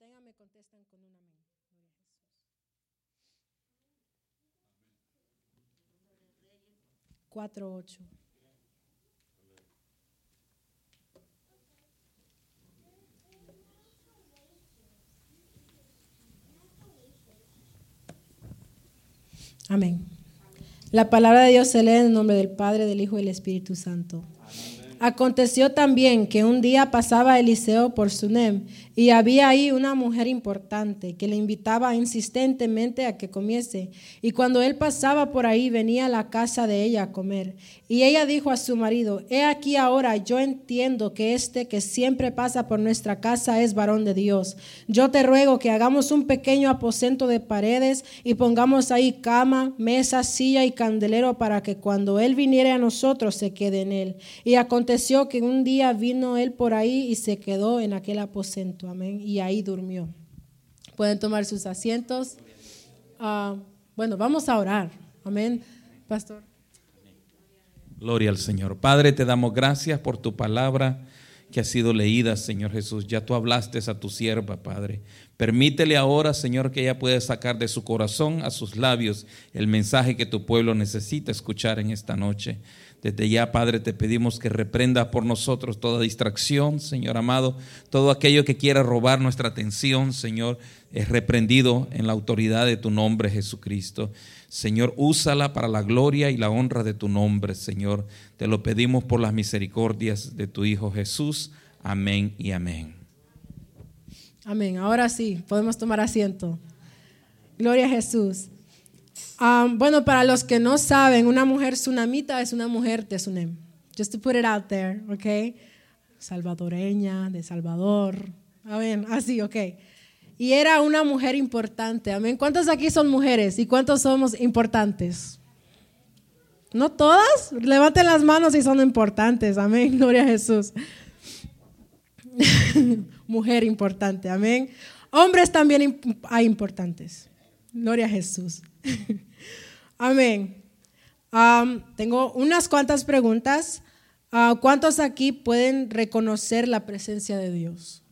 tengan me contestan con un amén. Cuatro, ocho. Amén. La palabra de Dios se lee en el nombre del Padre, del Hijo y del Espíritu Santo. Aconteció también que un día pasaba Eliseo por Sunem y había ahí una mujer importante que le invitaba insistentemente a que comiese. Y cuando él pasaba por ahí venía a la casa de ella a comer. Y ella dijo a su marido, he aquí ahora yo entiendo que este que siempre pasa por nuestra casa es varón de Dios. Yo te ruego que hagamos un pequeño aposento de paredes y pongamos ahí cama, mesa, silla y candelero para que cuando él viniere a nosotros se quede en él. Y aconteció que un día vino él por ahí y se quedó en aquel aposento. Amén. Y ahí durmió. Pueden tomar sus asientos. Ah, bueno, vamos a orar. Amén. Pastor. Gloria al Señor. Padre, te damos gracias por tu palabra que ha sido leída, Señor Jesús. Ya tú hablaste a tu sierva, Padre. Permítele ahora, Señor, que ella pueda sacar de su corazón a sus labios el mensaje que tu pueblo necesita escuchar en esta noche. Desde ya, Padre, te pedimos que reprenda por nosotros toda distracción, Señor amado, todo aquello que quiera robar nuestra atención, Señor, es reprendido en la autoridad de tu nombre, Jesucristo. Señor, úsala para la gloria y la honra de tu nombre, Señor. Te lo pedimos por las misericordias de tu Hijo Jesús. Amén y amén. Amén. Ahora sí, podemos tomar asiento. Gloria a Jesús. Um, bueno, para los que no saben, una mujer tsunamita es una mujer de Sunem. Just to put it out there, ¿ok? Salvadoreña, de Salvador. Amén, así, ok. Y era una mujer importante, amén. ¿Cuántos aquí son mujeres y cuántos somos importantes? ¿No todas? Levanten las manos si son importantes, amén. Gloria a Jesús. mujer importante, amén. Hombres también hay importantes. Gloria a Jesús. Amén. tengo unas cuantas preguntas. Ah, ¿Cuántos aquí pueden reconocer la presencia de Dios?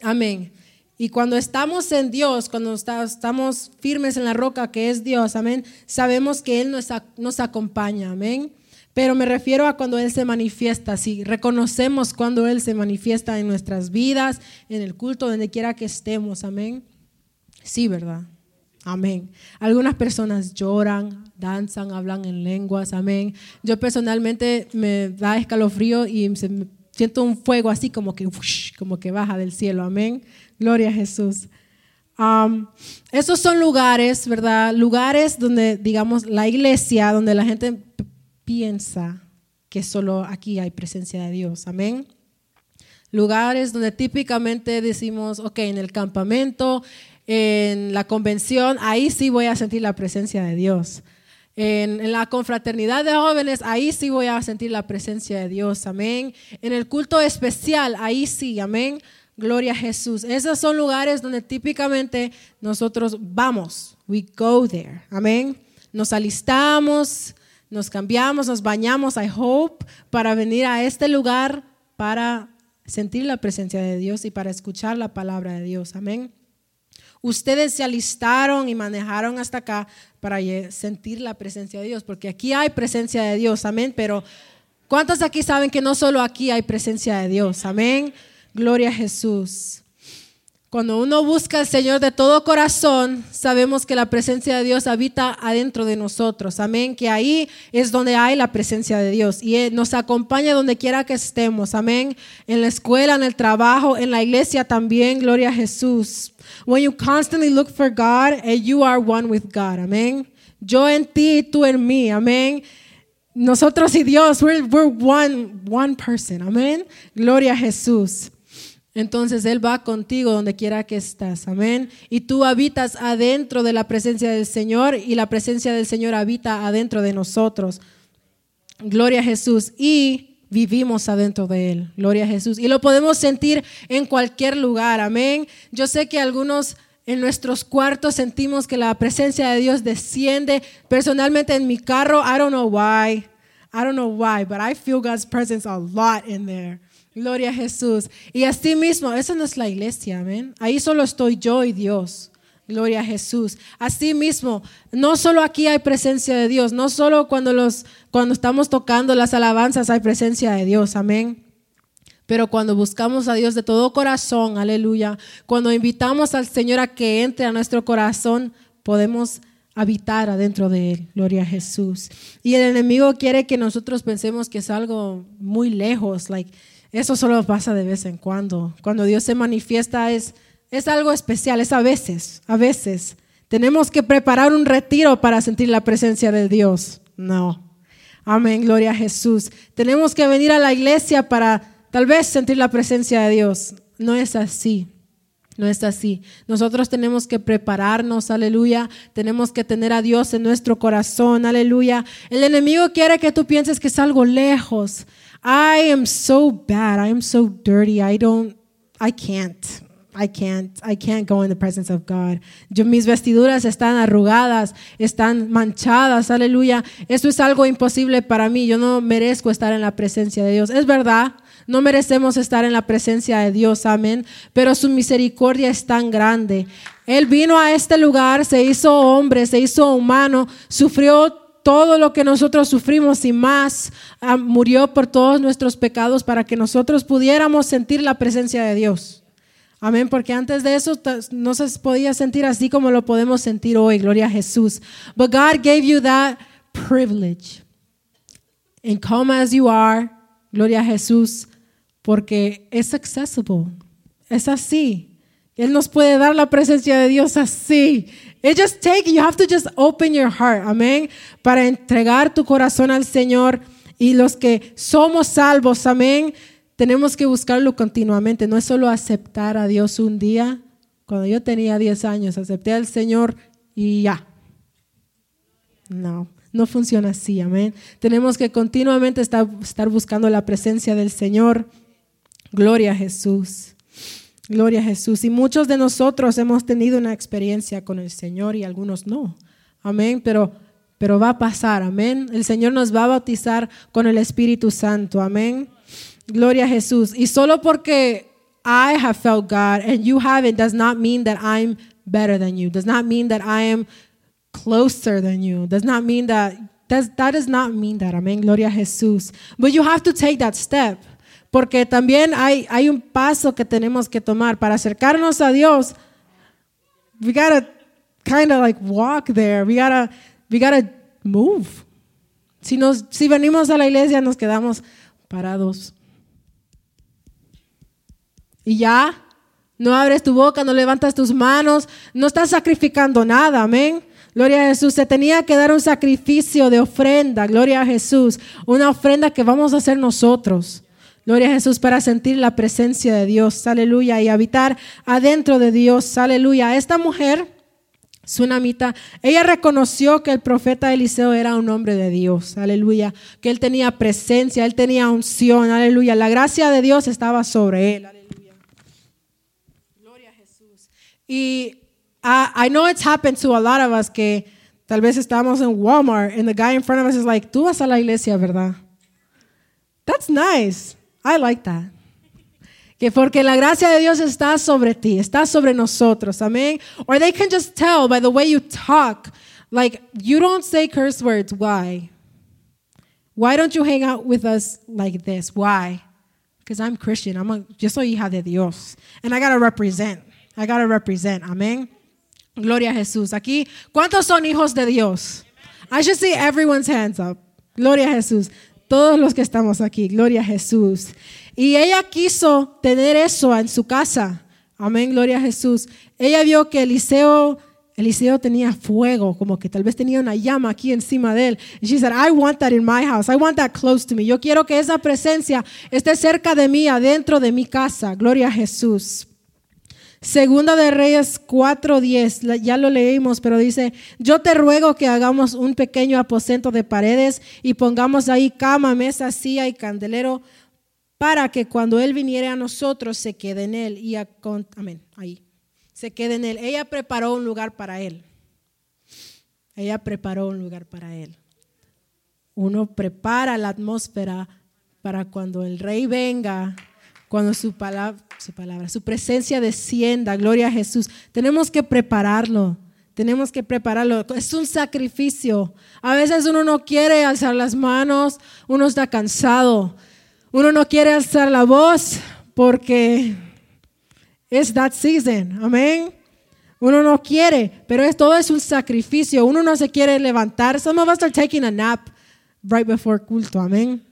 Amén. Y cuando estamos en Dios, cuando estamos firmes en la roca que es Dios, amén, sabemos que Él nos, acompaña, amén. Pero me refiero a cuando Él se manifiesta, sí, reconocemos cuando Él se manifiesta en nuestras vidas, en el culto, donde quiera que estemos, amén. Sí, ¿verdad? Amén. Algunas personas lloran, danzan, hablan en lenguas. Amén. Yo personalmente me da escalofrío y siento un fuego así como que, como que baja del cielo. Amén. Gloria a Jesús. esos son lugares, ¿verdad? Lugares donde, digamos, la iglesia, donde la gente piensa que solo aquí hay presencia de Dios. Amén lugares donde típicamente decimos, ok, en el campamento, en la convención, ahí sí voy a sentir la presencia de Dios. En, la confraternidad de jóvenes, ahí sí voy a sentir la presencia de Dios, amén. En el culto especial, ahí sí, amén. Gloria a Jesús. Esos son lugares donde típicamente nosotros vamos, we go there, amén. Nos alistamos, nos cambiamos, nos bañamos, I hope, para venir a este lugar para sentir la presencia de Dios y para escuchar la palabra de Dios, amén. Ustedes se alistaron y manejaron hasta acá para sentir la presencia de Dios, porque aquí hay presencia de Dios, amén. Pero ¿cuántos aquí saben que no solo aquí hay presencia de Dios? Amén. Gloria a Jesús. Cuando uno busca al Señor de todo corazón, sabemos que la presencia de Dios habita adentro de nosotros. Amén. Que ahí es donde hay la presencia de Dios y nos acompaña donde quiera que estemos. Amén. En la escuela, en el trabajo, en la iglesia también. Gloria a Jesús. When you constantly look for God and you are one with God. Amén. Yo en ti, tú en mí. Amén. Nosotros y Dios, we're, we're one, one person. Amén. Gloria a Jesús. Entonces Él va contigo donde quiera que estás. Amén. Y tú habitas adentro de la presencia del Señor y la presencia del Señor habita adentro de nosotros. Gloria a Jesús. Y vivimos adentro de Él. Gloria a Jesús. Y lo podemos sentir en cualquier lugar. Amén. Yo sé que algunos en nuestros cuartos sentimos que la presencia de Dios desciende. Personalmente en mi carro, I don't know why. I don't know why, but I feel God's presence a lot in there. Gloria a Jesús. Y así mismo, esa no es la iglesia, amén. Ahí solo estoy yo y Dios. Gloria a Jesús. Así mismo, no solo aquí hay presencia de Dios, no solo cuando, los, cuando estamos tocando las alabanzas hay presencia de Dios, amén. Pero cuando buscamos a Dios de todo corazón, aleluya, cuando invitamos al Señor a que entre a nuestro corazón, podemos habitar adentro de Él. Gloria a Jesús. Y el enemigo quiere que nosotros pensemos que es algo muy lejos, like, eso solo pasa de vez en cuando. Cuando Dios se manifiesta es, es algo especial, es a veces, a veces. Tenemos que preparar un retiro para sentir la presencia de Dios. No. Amén, gloria a Jesús. Tenemos que venir a la iglesia para tal vez sentir la presencia de Dios. No es así. No es así. Nosotros tenemos que prepararnos, aleluya. Tenemos que tener a Dios en nuestro corazón, aleluya. El enemigo quiere que tú pienses que es algo lejos. I am so bad. I am so dirty. I don't, I can't. I can't, I can't go in the presence of God. Mis vestiduras están arrugadas, están manchadas, aleluya. Eso es algo imposible para mí. Yo no merezco estar en la presencia de Dios. Es verdad, no merecemos estar en la presencia de Dios, amén. Pero su misericordia es tan grande. Él vino a este lugar, se hizo hombre, se hizo humano, sufrió todo lo que nosotros sufrimos y más, ah, murió por todos nuestros pecados para que nosotros pudiéramos sentir la presencia de Dios. Amén, porque antes de eso no se podía sentir así como lo podemos sentir hoy, gloria a Jesús. But God gave you that privilege. And come as you are, gloria a Jesús, porque es accessible. Es así. Él nos puede dar la presencia de Dios así. It just take, you have to just open your heart, amén, para entregar tu corazón al Señor. Y los que somos salvos, amén, tenemos que buscarlo continuamente. No es solo aceptar a Dios un día. Cuando yo tenía 10 años, acepté al Señor y ya. No, no funciona así, amén. Tenemos que continuamente estar, estar buscando la presencia del Señor. Gloria a Jesús. Gloria a Jesús. Y muchos de nosotros hemos tenido una experiencia con el Señor y algunos no. Amén. Pero, pero va a pasar. Amén. El Señor nos va a bautizar con el Espíritu Santo. Amén. Gloria a Jesús. Y solo porque I have felt God and you haven't does not mean that I'm better than you. Does not mean that I am closer than you. Does not mean that that does not mean that. Amén. Gloria a Jesús. But you have to take that step. Porque también hay, hay un paso que tenemos que tomar para acercarnos a Dios. We gotta kind of like walk there. We gotta, we gotta move. Si, nos, si venimos a la iglesia nos quedamos parados. Y ya, no abres tu boca, no levantas tus manos, no estás sacrificando nada, amén. Gloria a Jesús. Se tenía que dar un sacrificio de ofrenda, gloria a Jesús. Una ofrenda que vamos a hacer nosotros. Gloria a Jesús para sentir la presencia de Dios, aleluya, y habitar adentro de Dios, aleluya. Esta mujer, Sunamita, ella reconoció que el profeta Eliseo era un hombre de Dios, aleluya, que él tenía presencia, él tenía unción, aleluya. La gracia de Dios estaba sobre él, aleluya. Gloria a Jesús. Y I, I know it's happened to a lot of us que tal vez estamos en Walmart and the guy in front of us is like, tú vas a la iglesia, ¿verdad? That's nice. I like that. Que porque la gracia de Dios está sobre ti, está sobre nosotros. Amén. Or they can just tell by the way you talk. Like, you don't say curse words. Why? Why don't you hang out with us like this? Why? Because I'm Christian. I'm a, yo soy hija de Dios. And I got to represent. I got to represent. Amén. Gloria a Jesús. Aquí, ¿cuántos son hijos de Dios? I should see everyone's hands up. Gloria a Jesús todos los que estamos aquí. Gloria a Jesús. Y ella quiso tener eso en su casa. Amén, gloria a Jesús. Ella vio que Eliseo, Eliseo tenía fuego, como que tal vez tenía una llama aquí encima de él. Y she said, I want that in my house. I want that close to me. Yo quiero que esa presencia esté cerca de mí, adentro de mi casa. Gloria a Jesús. Segunda de Reyes 4:10, ya lo leímos, pero dice, yo te ruego que hagamos un pequeño aposento de paredes y pongamos ahí cama, mesa, silla y candelero para que cuando Él viniera a nosotros se quede en Él. Y amén, ahí, se quede en Él. Ella preparó un lugar para Él. Ella preparó un lugar para Él. Uno prepara la atmósfera para cuando el rey venga, cuando su palabra, su presencia descienda, gloria a Jesús. Tenemos que prepararlo. Tenemos que prepararlo. Es un sacrificio. A veces uno no quiere alzar las manos, uno está cansado. Uno no quiere alzar la voz porque es that season. Amén. Uno no quiere, pero es, todo es un sacrificio. Uno no se quiere levantar. Some of us are taking a nap right before culto. Amén.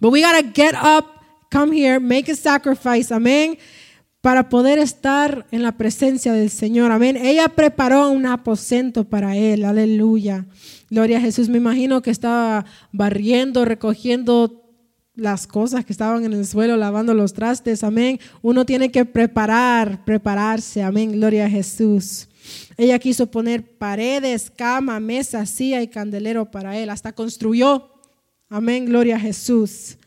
But we got to get up come here, make a sacrifice, amén, para poder estar en la presencia del Señor, amén. Ella preparó un aposento para él, aleluya. Gloria a Jesús, me imagino que estaba barriendo, recogiendo las cosas que estaban en el suelo, lavando los trastes, amén. Uno tiene que preparar, prepararse, amén, gloria a Jesús. Ella quiso poner paredes, cama, mesa, silla y candelero para él, hasta construyó, amén, gloria a Jesús.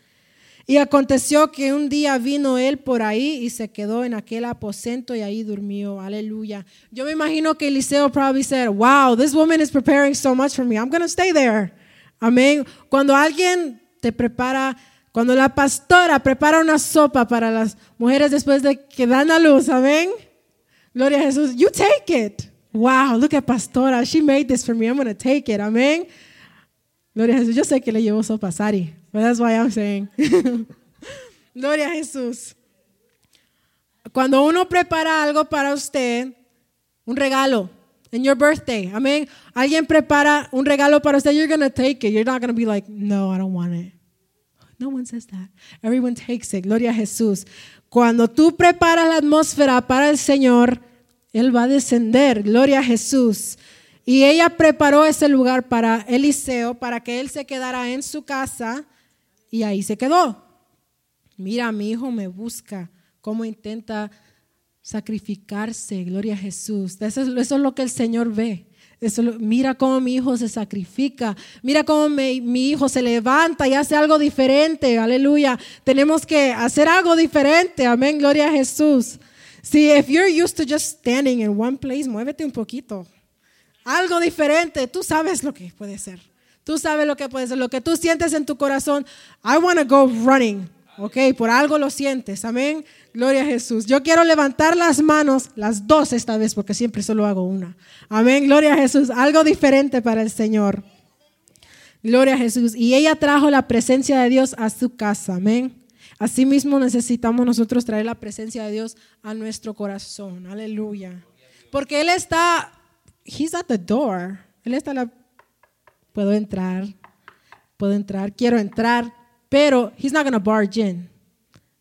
Y aconteció que un día vino él por ahí y se quedó en aquel aposento y ahí durmió. Aleluya. Yo me imagino que Eliseo probably said, wow, this woman is preparing so much for me. I'm going to stay there. Amén. Cuando alguien te prepara, cuando la pastora prepara una sopa para las mujeres después de que dan a luz, amén. Gloria a Jesús. You take it. Wow, look at pastora. She made this for me. I'm going to take it. Amén. Gloria a Jesús. Yo sé que le llevó sopa Sari. But that's why I'm saying. Gloria a Jesús. Cuando uno prepara algo para usted, un regalo, in your birthday, amén. Alguien prepara un regalo para usted, you're going to take it. You're not going to be like, no, I don't want it. No one says that. Everyone takes it. Gloria a Jesús. Cuando tú preparas la atmósfera para el Señor, Él va a descender. Gloria a Jesús. Y ella preparó ese lugar para Eliseo, para que él se quedara en su casa y ahí se quedó. Mira, mi hijo me busca, cómo intenta sacrificarse, gloria a Jesús. Eso es, lo que el Señor ve. Eso, mira cómo mi hijo se sacrifica. Mira cómo mi hijo se levanta y hace algo diferente. Aleluya. Tenemos que hacer algo diferente. Amén. Gloria a Jesús. Si if you're used to just standing in one place, muévete un poquito. Algo diferente. Tú sabes lo que puede ser. Tú sabes lo que puede ser, lo que tú sientes en tu corazón. I want to go running. Ok, por algo lo sientes. Amén. Gloria a Jesús. Yo quiero levantar las manos, las dos esta vez, porque siempre solo hago una. Amén. Gloria a Jesús. Algo diferente para el Señor. Gloria a Jesús. Y ella trajo la presencia de Dios a su casa. Amén. Asimismo necesitamos nosotros traer la presencia de Dios a nuestro corazón. Aleluya. Porque Él está, He's at the door. Él está a la puedo entrar, puedo entrar, quiero entrar, pero he's not going to barge in.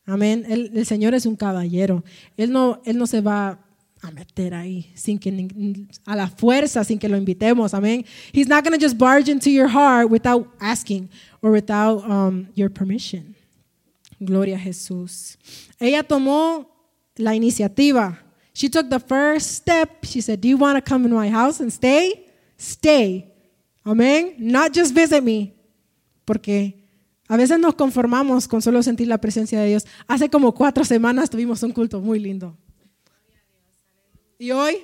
Amén. El, el, Señor es un caballero. Él no, él no se va a meter ahí sin que a la fuerza, sin que lo invitemos. Amén. He's not going to just barge into your heart without asking or without um, your permission. Gloria a Jesús. Ella tomó la iniciativa. She took the first step. She said, Do you want to come in my house and stay? Stay. Amén. Not just visit me. Porque a veces nos conformamos con solo sentir la presencia de Dios. Hace como cuatro semanas tuvimos un culto muy lindo. Y hoy,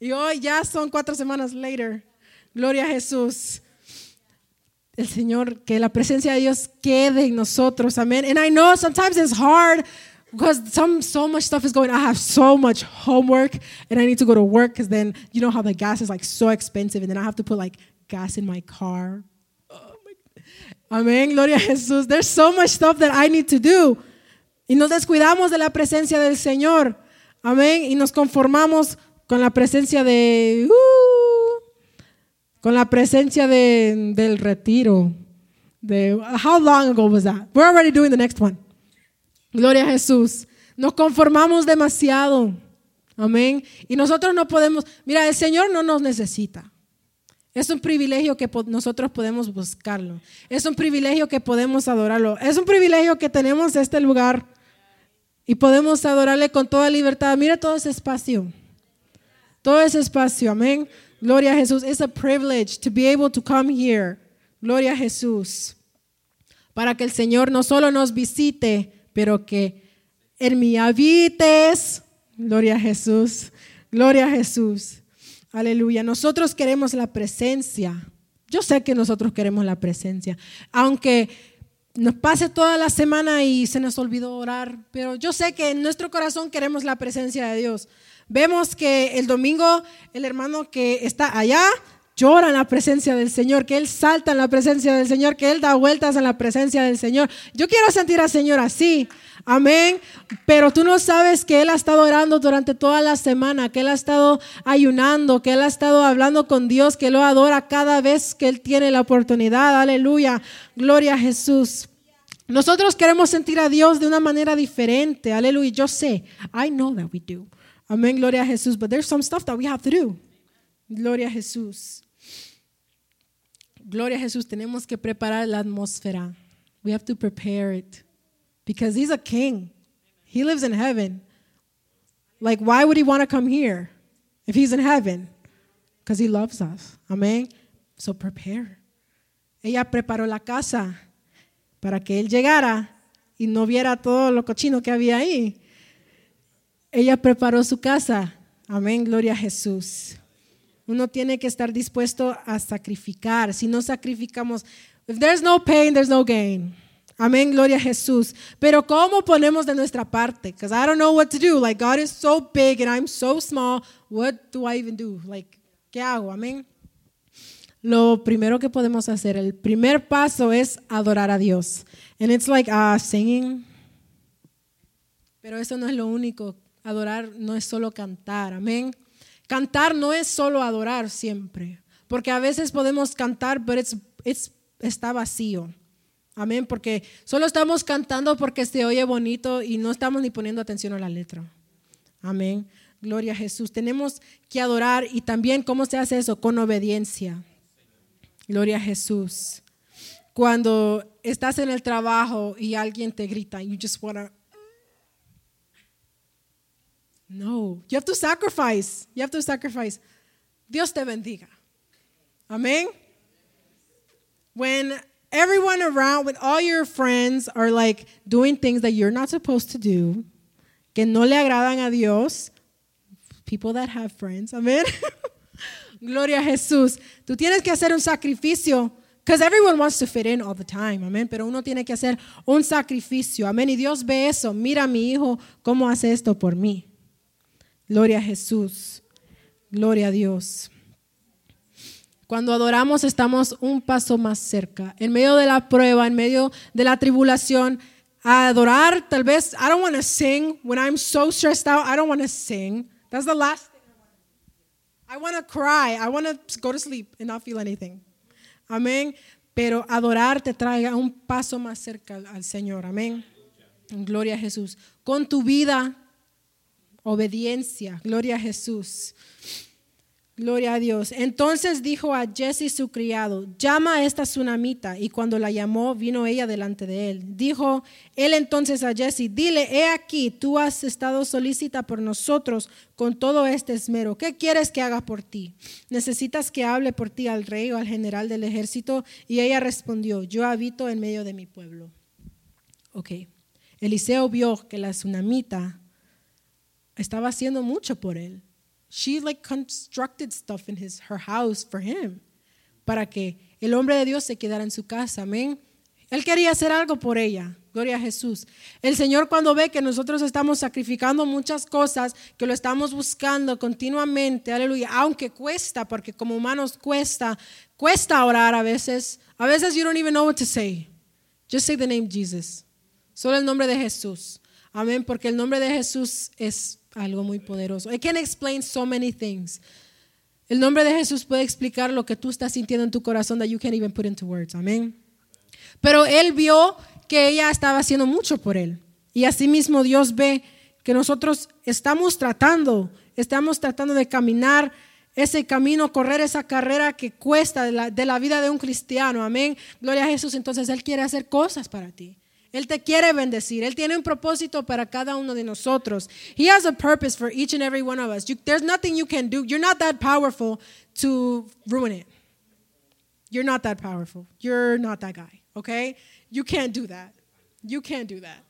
y hoy ya son cuatro semanas later. Gloria a Jesús. El Señor, que la presencia de Dios quede en nosotros. Amén. And I know sometimes it's hard because some so much stuff is going i have so much homework and i need to go to work because then you know how the gas is like so expensive and then i have to put like gas in my car? Oh my. amén gloria a jesús. There's so much stuff that i need to do. Y nos descuidamos de la presencia del señor. Amén. Y nos conformamos con la presencia de uh, con la presencia de, del retiro de how long ago was that? We're already doing the next one Gloria a Jesús. Nos conformamos demasiado. Amén. Y nosotros no podemos, mira, el Señor no nos necesita. Es un privilegio que nosotros podemos buscarlo. Es un privilegio que podemos adorarlo. Es un privilegio que tenemos este lugar y podemos adorarle con toda libertad. Mira todo ese espacio. Todo ese espacio. Amén. Gloria a Jesús. Es un privilege to be able to come here. Gloria a Jesús. Para que el Señor no solo nos visite, pero que en mi habites. Gloria a Jesús, gloria a Jesús. Aleluya. Nosotros queremos la presencia. Yo sé que nosotros queremos la presencia, aunque nos pase toda la semana y se nos olvidó orar, pero yo sé que en nuestro corazón queremos la presencia de Dios. Vemos que el domingo el hermano que está allá llora en la presencia del Señor, que Él salta en la presencia del Señor, que Él da vueltas en la presencia del Señor. Yo quiero sentir al Señor así. Amén. Pero tú no sabes que Él ha estado orando durante toda la semana, que Él ha estado ayunando, que Él ha estado hablando con Dios, que lo adora cada vez que Él tiene la oportunidad. Aleluya. Gloria a Jesús. Nosotros queremos sentir a Dios de una manera diferente. Aleluya. Yo sé. I know that we do. Amén. Gloria a Jesús. But there's some stuff that we have to do. Gloria a Jesús. Gloria a Jesús. Tenemos que preparar la atmósfera. We have to prepare it because he's a king. He lives in heaven. Like, why would he want to come here if he's in heaven? Because he loves us. Amén. So prepare. Ella preparó la casa para que él llegara y no viera todo lo cochino que había ahí. Ella preparó su casa. Amén. Gloria a Jesús. Uno tiene que estar dispuesto a sacrificar. Si no sacrificamos, if there's no pain, there's no gain. Amén, gloria a Jesús. Pero ¿cómo ponemos de nuestra parte? Because I don't know what to do. Like God is so big and I'm so small. What do I even do? Like, ¿qué hago? Amén. Lo primero que podemos hacer, el primer paso es adorar a Dios. And it's like uh, singing. Pero eso no es lo único. Adorar no es solo cantar. Amén. Cantar no es solo adorar siempre. Porque a veces podemos cantar, pero está vacío. Amén, porque solo estamos cantando porque se oye bonito y no estamos ni poniendo atención a la letra. Amén. Gloria a Jesús. Tenemos que adorar y también cómo se hace eso con obediencia. Gloria a Jesús. Cuando estás en el trabajo y alguien te grita, you just wanna No, you have to sacrifice. You have to sacrifice. Dios te bendiga. Amén. When everyone around with all your friends are like doing things that you're not supposed to do, que no le agradan a Dios. People that have friends, amén. Gloria a Jesús. Tú tienes que hacer un sacrificio. Because everyone wants to fit in all the time, amén. Pero uno tiene que hacer un sacrificio, amén. Y Dios ve eso. Mira a mi hijo cómo hace esto por mí. Gloria a Jesús. Gloria a Dios. Cuando adoramos estamos un paso más cerca. En medio de la prueba, en medio de la tribulación, adorar, tal vez, I don't want to sing. When I'm so stressed out, I don't want to sing. That's the last thing I want. I want to cry. I want to go to sleep and not feel anything. Amén. Pero adorar te traiga un paso más cerca al Señor. Amén. Gloria a Jesús. Con tu vida, obediencia. Gloria a Jesús. Gloria a Dios. Entonces dijo a Jesse su criado, llama a esta tsunamita. Y cuando la llamó, vino ella delante de él. Dijo él entonces a Jesse, dile, he aquí, tú has estado solícita por nosotros con todo este esmero. ¿Qué quieres que haga por ti? ¿Necesitas que hable por ti al rey o al general del ejército? Y ella respondió, yo habito en medio de mi pueblo. Ok. Eliseo vio que la tsunamita estaba haciendo mucho por él she like constructed stuff in his her house for him para que el hombre de Dios se quedara en su casa. Amén. Él quería hacer algo por ella. Gloria a Jesús. El Señor cuando ve que nosotros estamos sacrificando muchas cosas, que lo estamos buscando continuamente, aleluya, aunque cuesta, porque como humanos cuesta, cuesta orar a veces. A veces you don't even know what to say. Just say the name Jesus. Solo el nombre de Jesús. Amén, porque el nombre de Jesús es algo muy poderoso. It can explain so many things. El nombre de Jesús puede explicar lo que tú estás sintiendo en tu corazón that you can't even put into words. Amén. Pero él vio que ella estaba haciendo mucho por él. Y asimismo Dios ve que nosotros estamos tratando, estamos tratando de caminar ese camino, correr esa carrera que cuesta de la, de la vida de un cristiano. Amén. Gloria a Jesús. Entonces Él quiere hacer cosas para ti. Él te quiere bendecir. Él tiene un propósito para cada uno de nosotros. He has a purpose for each and every one of us. You, there's nothing you can do. You're not that powerful to ruin it. You're not that powerful. You're not that guy, okay? You can't do that. You can't do that.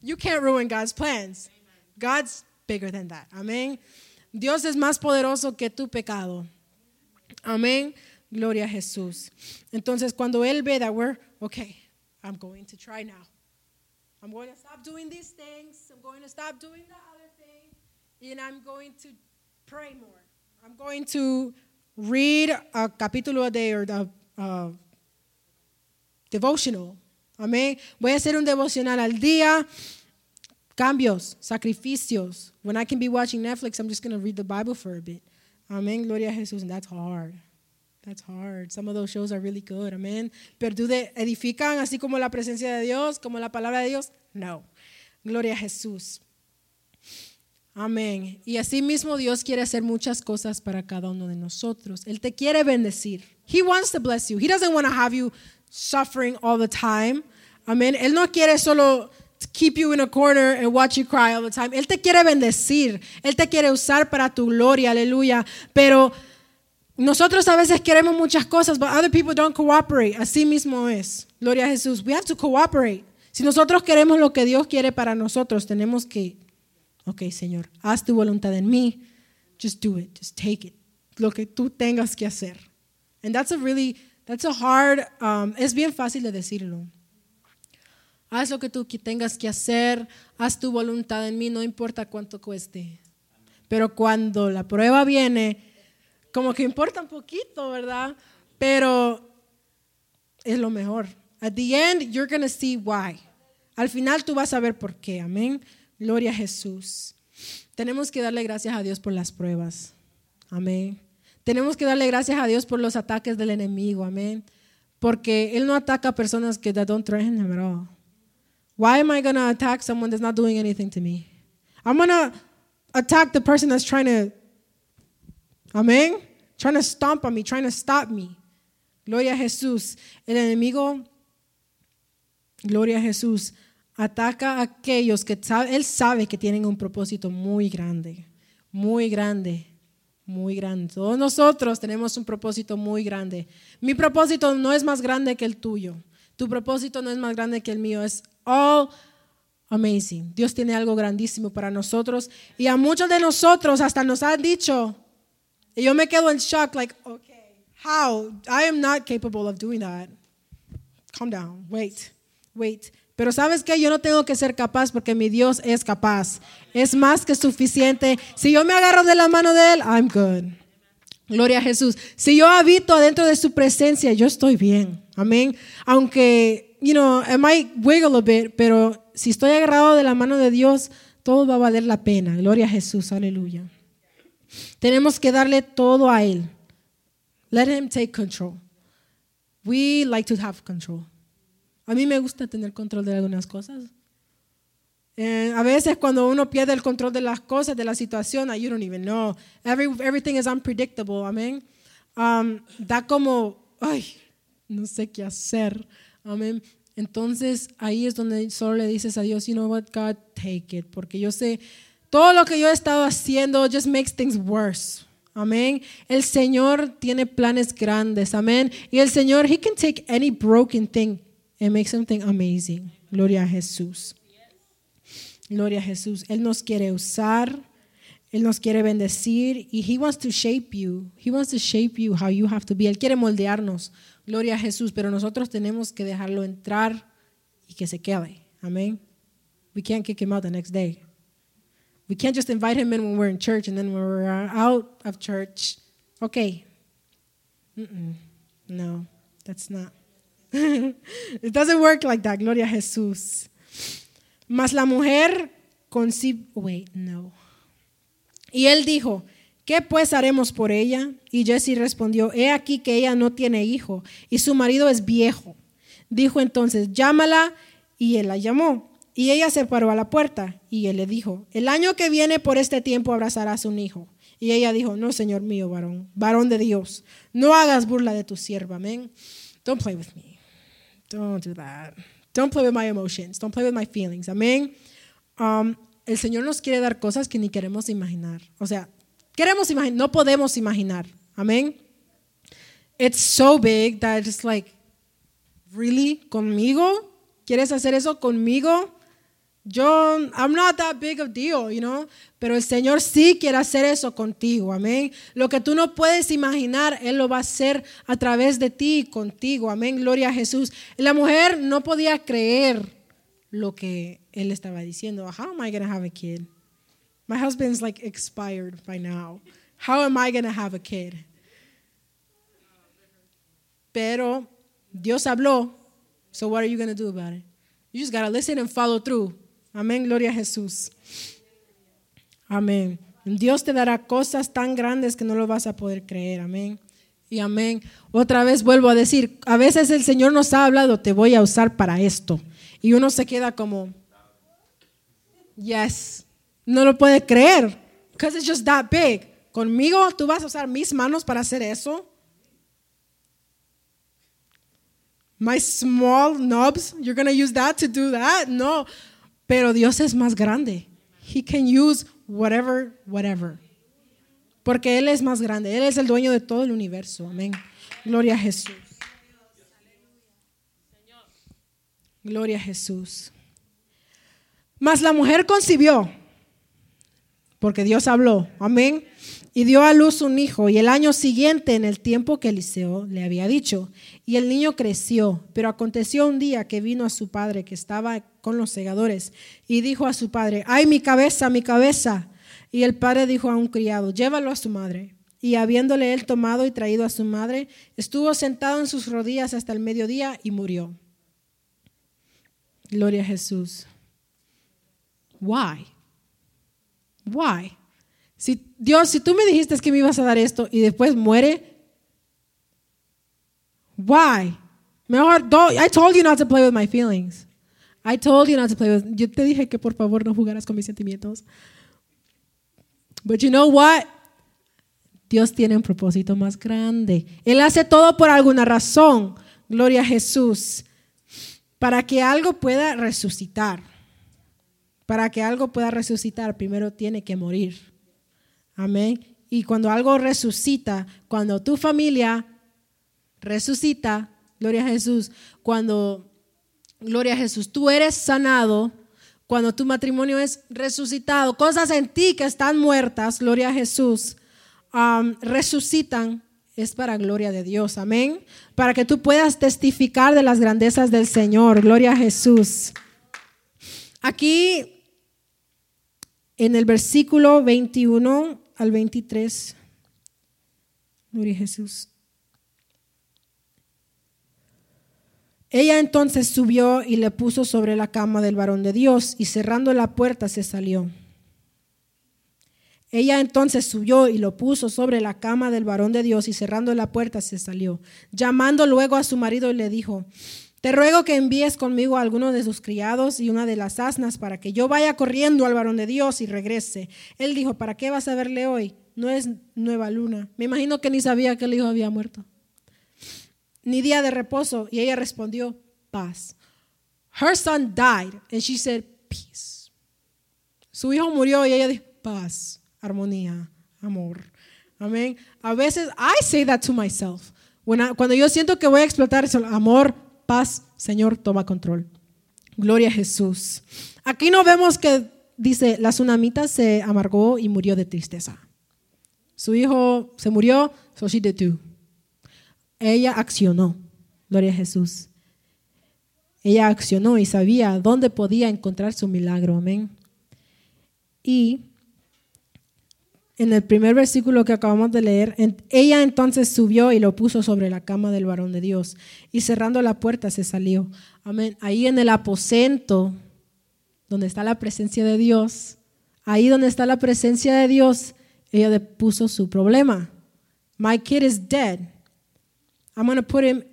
You can't ruin God's plans. God's bigger than that. Amén. Dios es más poderoso que tu pecado. Amén. Gloria a Jesús. Entonces, cuando Él ve that we're, okay, I'm going to try now. I'm going to stop doing these things. I'm going to stop doing the other thing. And I'm going to pray more. I'm going to read a capítulo a day or a, uh, devotional. Amén. Voy a hacer un devocional al día. Cambios, sacrificios. When I can be watching Netflix, I'm just going to read the Bible for a bit. Amén. Gloria a Jesús. And that's hard. That's hard. Some of those shows are really good. Amén. Pero tú de- edifican así como la presencia de Dios, como la palabra de Dios. No. Gloria a Jesús. Amén. Y así mismo Dios quiere hacer muchas cosas para cada uno de nosotros. Él te quiere bendecir. He wants to bless you. He doesn't want to have you suffering all the time. Amén. Él no quiere solo keep you in a corner and watch you cry all the time. Él te quiere bendecir. Él te quiere usar para tu gloria. Aleluya. Pero nosotros a veces queremos muchas cosas, but other people don't cooperate. Así mismo es. Gloria a Jesús. We have to cooperate. Si nosotros queremos lo que Dios quiere para nosotros, tenemos que, ok, Señor, haz tu voluntad en mí. Just do it. Just take it. Lo que tú tengas que hacer. And that's a really, that's a hard, um, es bien fácil de decirlo. Haz lo que tú tengas que hacer, haz tu voluntad en mí, no importa cuánto cueste. Pero cuando la prueba viene, como que importa un poquito, ¿verdad? Pero es lo mejor. At the end, you're going to see why. Al final tú vas a ver por qué. Amén. Gloria a Jesús. Tenemos que darle gracias a Dios por las pruebas. Amén. Tenemos que darle gracias a Dios por los ataques del enemigo. Amén. Porque Él no ataca a personas que that don't threaten him at all. Why am I going to attack someone that's not doing anything to me? I'm going to attack the person that's trying to Amén. Trying to stomp on me, trying to stop me. Gloria a Jesús. El enemigo, gloria a Jesús, ataca a aquellos que sabe, él sabe que tienen un propósito muy grande, muy grande, muy grande. Todos nosotros tenemos un propósito muy grande. Mi propósito no es más grande que el tuyo. Tu propósito no es más grande que el mío. Es all amazing. Dios tiene algo grandísimo para nosotros y a muchos de nosotros hasta nos han dicho, y yo me quedo en shock, like, okay, how? I am not capable of doing that. Calm down, wait, wait. Pero sabes que yo no tengo que ser capaz porque mi Dios es capaz. Es más que suficiente. Si yo me agarro de la mano de Él, I'm good. Gloria a Jesús. Si yo habito adentro de su presencia, yo estoy bien. Amén. Aunque, you know, I might wiggle a bit, pero si estoy agarrado de la mano de Dios, todo va a valer la pena. Gloria a Jesús. Aleluya. Tenemos que darle todo a Él. Let Him take control. We like to have control. A mí me gusta tener control de algunas cosas. Eh, a veces cuando uno pierde el control de las cosas, de la situación, you don't even know. Every, everything is unpredictable, amén. Um, da como, ay, no sé qué hacer, amén. Entonces ahí es donde solo le dices a Dios, you know what, God, take it. Porque yo sé, todo lo que yo he estado haciendo just makes things worse. Amén. El Señor tiene planes grandes. Amén. Y el Señor, He can take any broken thing and make something amazing. Gloria a Jesús. Gloria a Jesús. Él nos quiere usar. Él nos quiere bendecir. Y He wants to shape you. He wants to shape you how you have to be. Él quiere moldearnos. Gloria a Jesús. Pero nosotros tenemos que dejarlo entrar y que se quede. Amén. We can't kick him out the next day. We can't just invite him in when we're in church and then when we're out of church, okay. No, that's not. it doesn't work like that, Gloria a Jesús. Mas la mujer concibió, wait, no. Y él dijo, ¿qué pues haremos por ella? Y Jesse respondió, he aquí que ella no tiene hijo y su marido es viejo. Dijo entonces, llámala y él la llamó. Y ella se paró a la puerta y él le dijo, el año que viene por este tiempo abrazarás un hijo. Y ella dijo, no, Señor mío, varón, varón de Dios, no hagas burla de tu sierva, amén. Don't play with me. Don't do that. Don't play with my emotions. Don't play with my feelings, amén. Um, el Señor nos quiere dar cosas que ni queremos imaginar. O sea, queremos imaginar, no podemos imaginar, amén. It's so big that it's like, really, conmigo, ¿quieres hacer eso conmigo? Yo, I'm not that big of deal, you know. Pero el Señor sí quiere hacer eso contigo, amén. Lo que tú no puedes imaginar, Él lo va a hacer a través de ti contigo, amén. Gloria a Jesús. La mujer no podía creer lo que Él estaba diciendo. How am I going to have a kid? My husband's like expired by now. How am I going to have a kid? Pero Dios habló. So what are you going to do about it? You just got to listen and follow through. Amén, gloria a Jesús. Amén. Dios te dará cosas tan grandes que no lo vas a poder creer. Amén. Y amén. Otra vez vuelvo a decir, a veces el Señor nos ha hablado, te voy a usar para esto. Y uno se queda como, yes, no lo puede creer. Because it's just that big. Conmigo tú vas a usar mis manos para hacer eso. My small knobs, you're going to use that to do that? No. Pero Dios es más grande. He can use whatever, whatever. Porque Él es más grande. Él es el dueño de todo el universo. Amén. Gloria a Jesús. Gloria a Jesús. Mas la mujer concibió, porque Dios habló. Amén y dio a luz un hijo, y el año siguiente, en el tiempo que Eliseo le había dicho, y el niño creció, pero aconteció un día que vino a su padre, que estaba con los segadores, y dijo a su padre, ay mi cabeza, mi cabeza. Y el padre dijo a un criado, llévalo a su madre. Y habiéndole él tomado y traído a su madre, estuvo sentado en sus rodillas hasta el mediodía y murió. Gloria a Jesús. Why? Why? Si, Dios, si tú me dijiste que me ibas a dar esto y después muere, why? Mejor, I told you not to play with my feelings. I told you not to play with. Yo te dije que por favor no jugaras con mis sentimientos. But you know what? Dios tiene un propósito más grande. Él hace todo por alguna razón. Gloria a Jesús. Para que algo pueda resucitar. Para que algo pueda resucitar, primero tiene que morir. Amén. Y cuando algo resucita, cuando tu familia resucita, gloria a Jesús, cuando, gloria a Jesús, tú eres sanado, cuando tu matrimonio es resucitado, cosas en ti que están muertas, gloria a Jesús, um, resucitan, es para gloria de Dios, amén. Para que tú puedas testificar de las grandezas del Señor, gloria a Jesús. Aquí, en el versículo 21, al 23. Gloria Jesús. Ella entonces subió y le puso sobre la cama del varón de Dios y cerrando la puerta se salió. Ella entonces subió y lo puso sobre la cama del varón de Dios y cerrando la puerta se salió. Llamando luego a su marido le dijo, te ruego que envíes conmigo a alguno de sus criados y una de las asnas para que yo vaya corriendo al varón de Dios y regrese. Él dijo, ¿para qué vas a verle hoy? No es nueva luna. Me imagino que ni sabía que el hijo había muerto. Ni día de reposo. Y ella respondió, paz. Her son died and she said, peace. Su hijo murió y ella dijo, paz, armonía, amor. Amén. A veces I say that to myself. cuando yo siento que voy a explotar, amor, paz, Señor, toma control. Gloria a Jesús. Aquí no vemos que dice, la tsunamita se amargó y murió de tristeza. Su hijo se murió, so she did. Ella accionó. Gloria a Jesús. Ella accionó y sabía dónde podía encontrar su milagro. Amén. Y en el primer versículo que acabamos de leer, ella entonces subió y lo puso sobre la cama del varón de Dios y cerrando la puerta se salió. Amén. Ahí en el aposento donde está la presencia de Dios, ahí donde está la presencia de Dios, ella le puso su problema. My kid is dead. I'm going to put him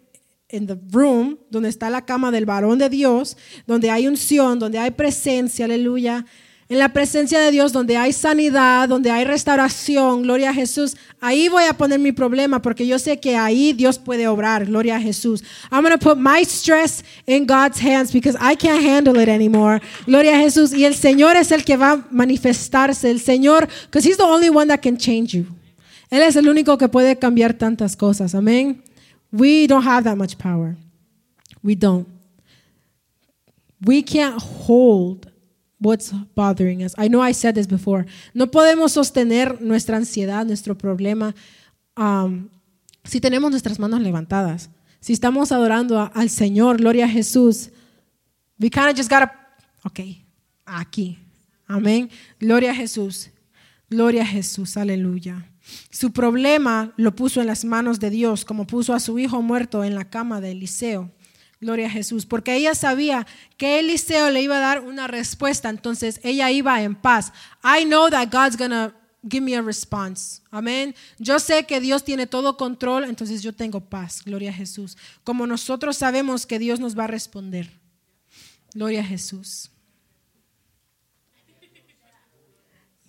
in the room donde está la cama del varón de Dios, donde hay unción, donde hay presencia, aleluya en la presencia de Dios, donde hay sanidad, donde hay restauración, gloria a Jesús, ahí voy a poner mi problema porque yo sé que ahí Dios puede obrar, gloria a Jesús. I'm going to put my stress in God's hands because I can't handle it anymore. Gloria a Jesús. Y el Señor es el que va a manifestarse. El Señor, because He's the only one that can change you. Él es el único que puede cambiar tantas cosas. Amén. We don't have that much power. We don't. We can't hold what's bothering us. I know I said this before. No podemos sostener nuestra ansiedad, nuestro problema, um, si tenemos nuestras manos levantadas. Si estamos adorando al Señor, gloria a Jesús. We kind of just gotta, ok, aquí. Amén. Gloria a Jesús. Gloria a Jesús. Aleluya. Su problema lo puso en las manos de Dios, como puso a su hijo muerto en la cama de Eliseo. Gloria a Jesús. Porque ella sabía que Eliseo le iba a dar una respuesta, entonces ella iba en paz. I know that God's gonna give me a response. Amén. Yo sé que Dios tiene todo control, entonces yo tengo paz. Gloria a Jesús. Como nosotros sabemos que Dios nos va a responder. Gloria a Jesús.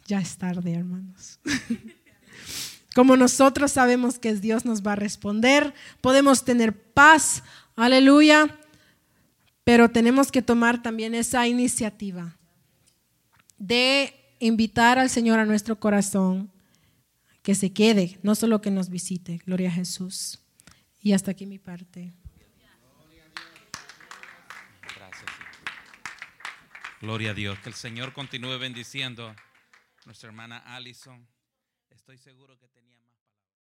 Ya es tarde, hermanos. Como nosotros sabemos que Dios nos va a responder, podemos tener paz, aleluya, pero tenemos que tomar también esa iniciativa de invitar al Señor a nuestro corazón, que se quede, no solo que nos visite, gloria a Jesús. Y hasta aquí mi parte. Gracias. Gloria a Dios. Que el Señor continúe bendiciendo a nuestra hermana Allison. Estoy seguro que tenía.